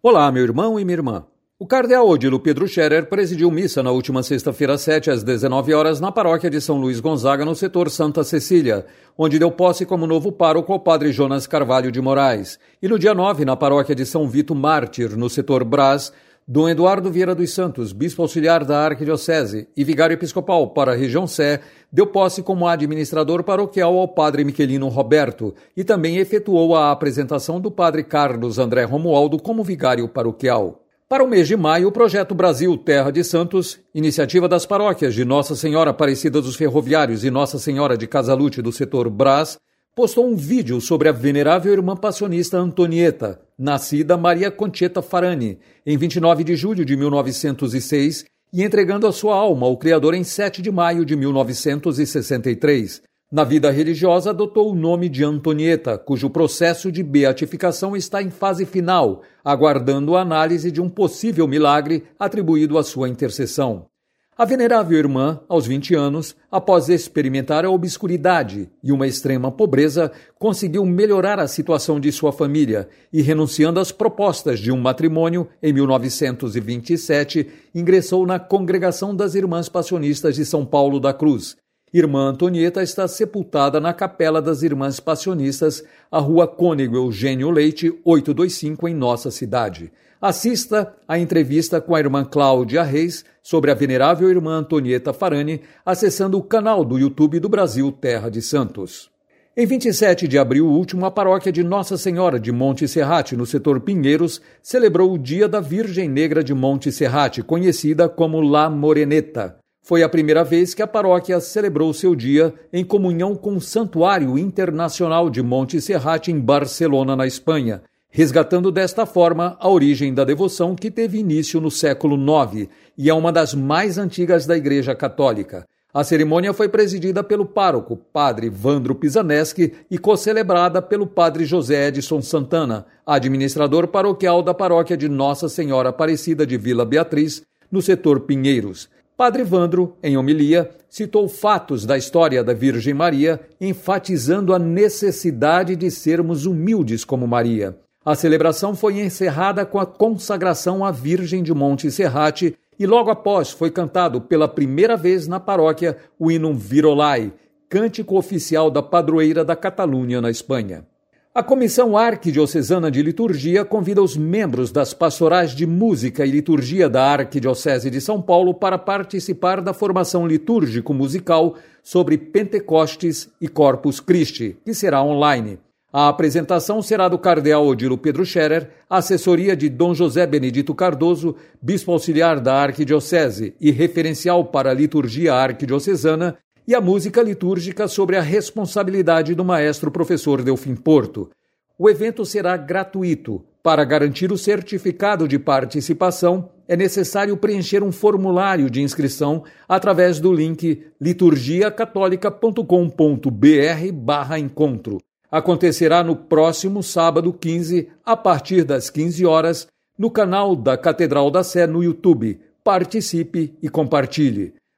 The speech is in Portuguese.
Olá, meu irmão e minha irmã. O cardeal Odilo Pedro Scherer presidiu missa na última sexta-feira, 7 às 19 horas, na paróquia de São Luís Gonzaga, no setor Santa Cecília, onde deu posse como novo pároco ao padre Jonas Carvalho de Moraes. E no dia 9, na paróquia de São Vito Mártir, no setor Brás, Dom Eduardo Vieira dos Santos, bispo auxiliar da Arquidiocese e vigário episcopal para a região Sé, deu posse como administrador paroquial ao padre Miquelino Roberto e também efetuou a apresentação do padre Carlos André Romualdo como vigário paroquial. Para o mês de maio, o projeto Brasil Terra de Santos, iniciativa das paróquias de Nossa Senhora Aparecida dos Ferroviários e Nossa Senhora de Casalute do setor Brás, postou um vídeo sobre a venerável irmã passionista Antonieta, nascida Maria Concheta Farani, em 29 de julho de 1906 e entregando a sua alma ao Criador em 7 de maio de 1963. Na vida religiosa, adotou o nome de Antonieta, cujo processo de beatificação está em fase final, aguardando a análise de um possível milagre atribuído à sua intercessão. A venerável irmã, aos 20 anos, após experimentar a obscuridade e uma extrema pobreza, conseguiu melhorar a situação de sua família e, renunciando às propostas de um matrimônio, em 1927, ingressou na Congregação das Irmãs Passionistas de São Paulo da Cruz. Irmã Antonieta está sepultada na Capela das Irmãs Passionistas, a Rua Cônego Eugênio Leite, 825, em nossa cidade. Assista a entrevista com a irmã Cláudia Reis sobre a venerável irmã Antonieta Farani, acessando o canal do YouTube do Brasil Terra de Santos. Em 27 de abril último, a paróquia de Nossa Senhora de Monte Serrate, no setor Pinheiros, celebrou o Dia da Virgem Negra de Monte Serrate, conhecida como La Moreneta. Foi a primeira vez que a paróquia celebrou seu dia em comunhão com o Santuário Internacional de Monte Serrate, em Barcelona, na Espanha resgatando desta forma a origem da devoção que teve início no século IX e é uma das mais antigas da Igreja Católica. A cerimônia foi presidida pelo pároco, padre Vandro Pisaneschi, e co-celebrada pelo padre José Edson Santana, administrador paroquial da paróquia de Nossa Senhora Aparecida de Vila Beatriz, no setor Pinheiros. Padre Vandro, em homilia, citou fatos da história da Virgem Maria, enfatizando a necessidade de sermos humildes como Maria. A celebração foi encerrada com a consagração à Virgem de Monte Serrate e logo após foi cantado pela primeira vez na paróquia o hino Virolai, cântico oficial da padroeira da Catalunha na Espanha. A Comissão Arquidiocesana de Liturgia convida os membros das pastorais de música e liturgia da Arquidiocese de São Paulo para participar da formação litúrgico-musical sobre Pentecostes e Corpus Christi, que será online. A apresentação será do cardeal Odilo Pedro Scherer, assessoria de Dom José Benedito Cardoso, bispo auxiliar da Arquidiocese e referencial para a liturgia arquidiocesana, e a música litúrgica sobre a responsabilidade do maestro professor Delfim Porto. O evento será gratuito. Para garantir o certificado de participação, é necessário preencher um formulário de inscrição através do link liturgiacatólica.com.br/encontro acontecerá no próximo sábado 15, a partir das 15 horas, no canal da Catedral da Sé no YouTube. Participe e compartilhe.